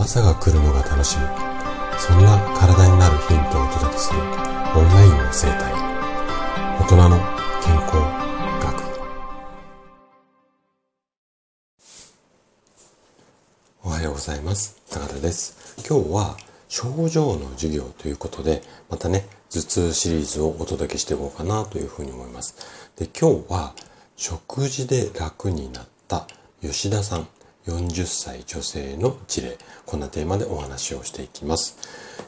朝が来るのが楽しみ。そんな体になるヒントをお届けするオンラインの生態。大人の健康学。おはようございます。高田です。今日は症状の授業ということでまたね頭痛シリーズをお届けしていこうかなというふうに思います。で今日は食事で楽になった吉田さん。40歳女性の事例。こんなテーマでお話をしていきます、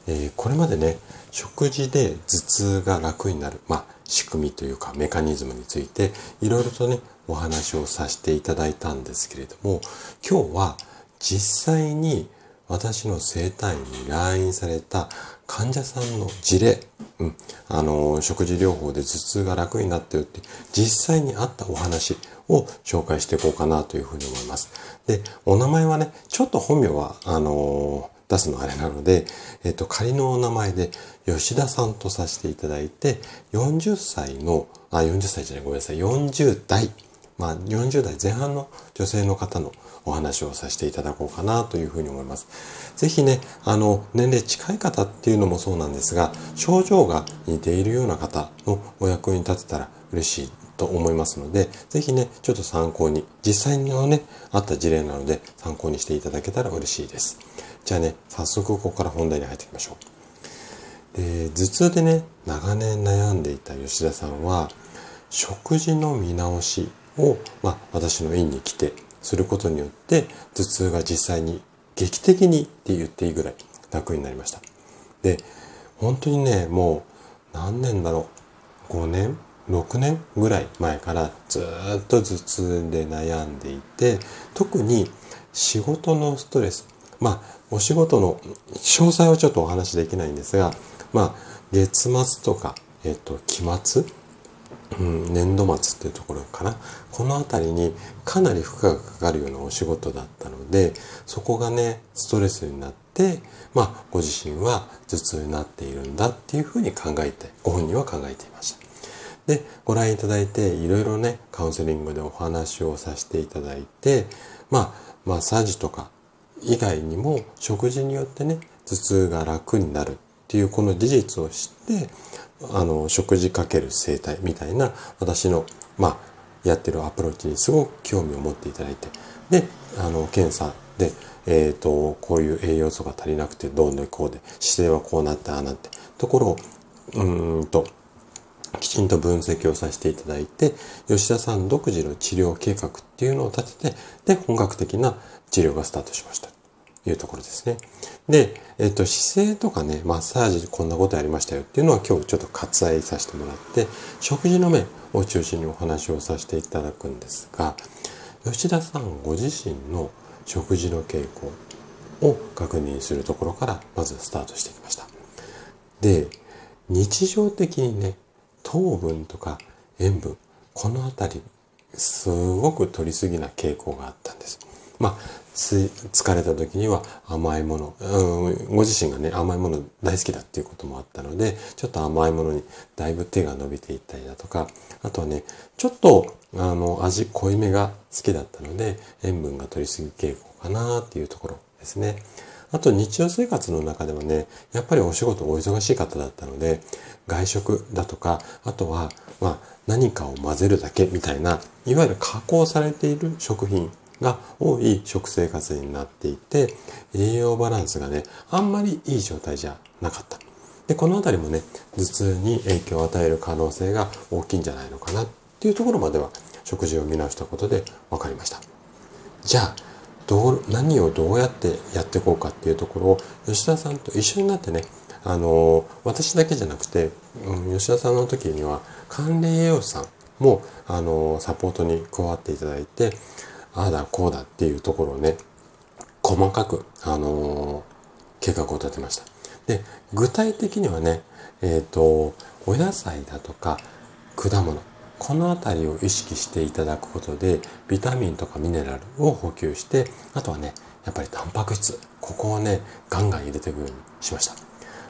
えー、これまでね食事で頭痛が楽になる、まあ、仕組みというかメカニズムについていろいろとねお話をさせていただいたんですけれども今日は実際に私の生体院に来院された患者さんの事例、うん、あの、食事療法で頭痛が楽になったよって実際にあったお話を紹介していこうかなというふうに思います。で、お名前はね、ちょっと本名は、あの出すのあれなので、えっと、仮のお名前で吉田さんとさせていただいて、40歳の、あ、40歳じゃない、ごめんなさい、40代、まあ、40代前半の女性の方のお話をさせていただこうかなというふうに思います。ぜひね、あの、年齢近い方っていうのもそうなんですが、症状が似ているような方のお役に立てたら嬉しいと思いますので、ぜひね、ちょっと参考に、実際のね、あった事例なので参考にしていただけたら嬉しいです。じゃあね、早速ここから本題に入っていきましょう。で、頭痛でね、長年悩んでいた吉田さんは、食事の見直しを、まあ、私の院に来てすることによって頭痛が実際に劇的にって言っていいぐらい楽になりました。で、本当にね、もう何年だろう、5年 ?6 年？ぐらい前からずっと頭痛で悩んでいて、特に仕事のストレス、まあ、お仕事の詳細はちょっとお話しできないんですが、まあ、月末とか、えっと、期末うん、年度末っていうところかな。この辺りにかなり負荷がかかるようなお仕事だったのでそこがねストレスになってまあご自身は頭痛になっているんだっていうふうに考えてご本人は考えていました。でご覧いただいていろいろねカウンセリングでお話をさせていただいてまあマッサージとか以外にも食事によってね頭痛が楽になるっていうこの事実を知ってあの、食事かける生態みたいな私の、まあ、やってるアプローチにすごく興味を持っていただいて、で、あの、検査で、えっ、ー、と、こういう栄養素が足りなくてどうのこうで、姿勢はこうなってああなって、ところを、うんと、きちんと分析をさせていただいて、吉田さん独自の治療計画っていうのを立てて、で、本格的な治療がスタートしました。いうところですね。で、えっと、姿勢とかね、マッサージでこんなことやりましたよっていうのは今日ちょっと割愛させてもらって、食事の面を中心にお話をさせていただくんですが、吉田さんご自身の食事の傾向を確認するところからまずスタートしてきました。で、日常的にね、糖分とか塩分、このあたり、すごく取りすぎな傾向があったんです。まあ、疲れた時には甘いもの、うん、ご自身がね、甘いもの大好きだっていうこともあったので、ちょっと甘いものにだいぶ手が伸びていったりだとか、あとはね、ちょっと、あの、味濃いめが好きだったので、塩分が取りすぎ傾向かなっていうところですね。あと日常生活の中ではね、やっぱりお仕事お忙しい方だったので、外食だとか、あとは、まあ、何かを混ぜるだけみたいな、いわゆる加工されている食品が多い食生活になっていて、栄養バランスがね、あんまりいい状態じゃなかった。で、このあたりもね、頭痛に影響を与える可能性が大きいんじゃないのかなっていうところまでは食事を見直したことで分かりました。じゃあ、どう、何をどうやってやっていこうかっていうところを吉田さんと一緒になってね、あの、私だけじゃなくて、うん、吉田さんの時には管理栄養士さんも、あの、サポートに加わっていただいて、ああだこうだっていうところをね、細かく、あのー、計画を立てました。で、具体的にはね、えっ、ー、と、お野菜だとか果物、このあたりを意識していただくことで、ビタミンとかミネラルを補給して、あとはね、やっぱりタンパク質、ここをね、ガンガン入れていくようにしました。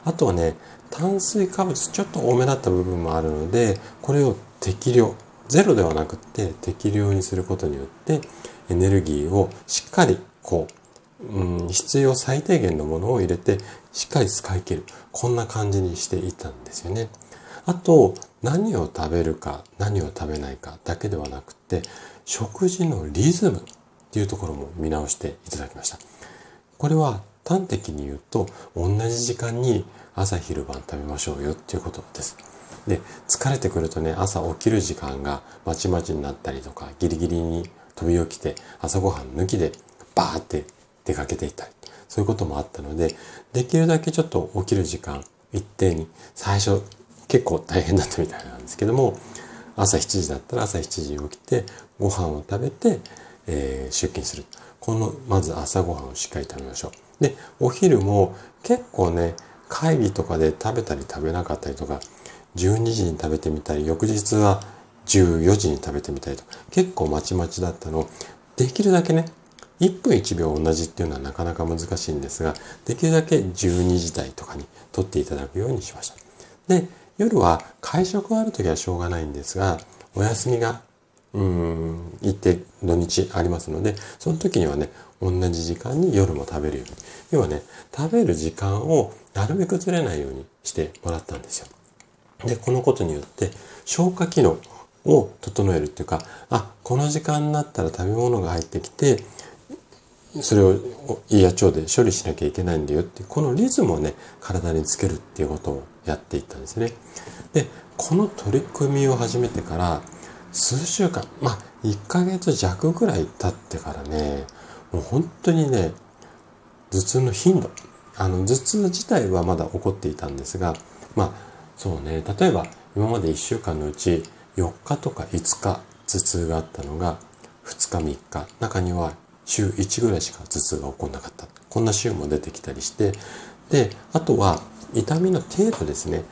あとはね、炭水化物ちょっと多めだった部分もあるので、これを適量、ゼロではなくって適量にすることによって、エネルギーをしっかりこう、うん、必要最低限のものを入れてしっかり使い切る。こんな感じにしていたんですよね。あと、何を食べるか、何を食べないかだけではなくて、食事のリズムっていうところも見直していただきました。これは端的に言うと、同じ時間に朝昼晩食べましょうよっていうことです。で、疲れてくるとね、朝起きる時間がまちまちになったりとか、ギリギリに飛び起きて朝ごはん抜きでバーって出かけていたり、そういうこともあったので、できるだけちょっと起きる時間一定に、最初結構大変だったみたいなんですけども、朝7時だったら朝7時起きて、ご飯を食べて、えー、出勤する。この、まず朝ごはんをしっかり食べましょう。で、お昼も結構ね、会議とかで食べたり食べなかったりとか、12時に食べてみたり、翌日は14時に食べてみたりと、結構まちまちだったのをできるだけね、1分1秒同じっていうのはなかなか難しいんですが、できるだけ12時台とかに取っていただくようにしました。で、夜は会食がある時はしょうがないんですが、お休みが、うーん、行って土日ありますので、その時にはね、同じ時間に夜も食べるように。要はね、食べる時間をなるべくずれないようにしてもらったんですよ。で、このことによって消化機能を整えるっていうか、あ、この時間になったら食べ物が入ってきて、それを胃や腸で処理しなきゃいけないんだよって、このリズムをね、体につけるっていうことをやっていったんですね。で、この取り組みを始めてから数週間、まあ、1ヶ月弱ぐらい経ってからね、もう本当にね、頭痛の頻度、あの、頭痛自体はまだ起こっていたんですが、まあ、そうね、例えば今まで1週間のうち4日とか5日頭痛があったのが2日3日、中には週1ぐらいしか頭痛が起こんなかった。こんな週も出てきたりして、で、あとは痛みの程度ですね。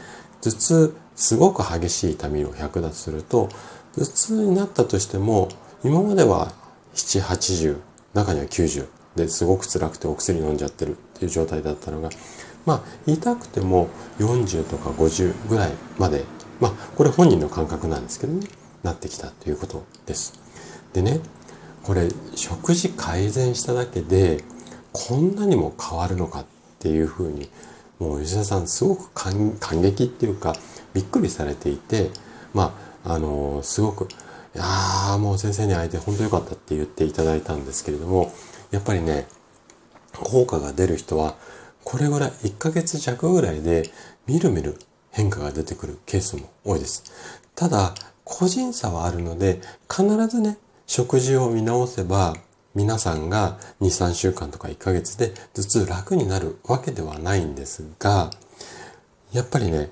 頭痛、すごく激しい痛みを100だとすると、頭痛になったとしても、今までは7、80、中には90ですごく辛くてお薬飲んじゃってるっていう状態だったのが、まあ、痛くても40とか50ぐらいまで、まあ、これ本人の感覚なんですけどね、なってきたということです。でね、これ、食事改善しただけで、こんなにも変わるのかっていうふうに、もう吉田さんすごく感激っていうか、びっくりされていて、まあ、あの、すごく、いやーもう先生に会えて本当良かったって言っていただいたんですけれども、やっぱりね、効果が出る人は、これぐらい、1ヶ月弱ぐらいで、みるみる変化が出てくるケースも多いです。ただ、個人差はあるので、必ずね、食事を見直せば、皆さんが2、3週間とか1ヶ月で頭痛楽になるわけではないんですが、やっぱりね、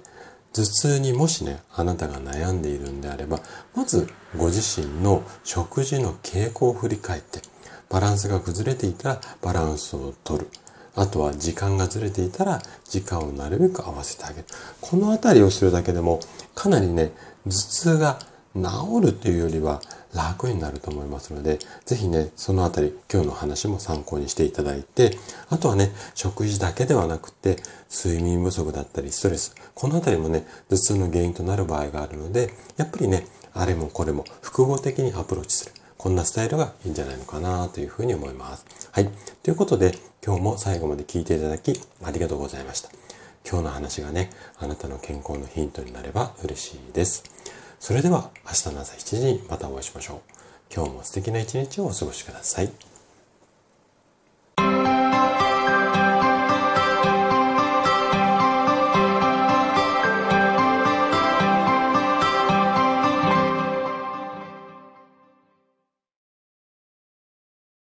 頭痛にもしね、あなたが悩んでいるんであれば、まずご自身の食事の傾向を振り返って、バランスが崩れていたらバランスを取る。あとは時間がずれていたら時間をなるべく合わせてあげる。このあたりをするだけでもかなりね、頭痛が治るというよりは楽になると思いますので、ぜひね、そのあたり今日の話も参考にしていただいて、あとはね、食事だけではなくて、睡眠不足だったりストレス、このあたりもね、頭痛の原因となる場合があるので、やっぱりね、あれもこれも複合的にアプローチする。こんなスタイルがいいんじゃないのかなというふうに思います。はい。ということで、今日も最後まで聞いていただきありがとうございました。今日の話がね、あなたの健康のヒントになれば嬉しいです。それでは明日の朝7時にまたお会いしましょう。今日も素敵な一日をお過ごしください。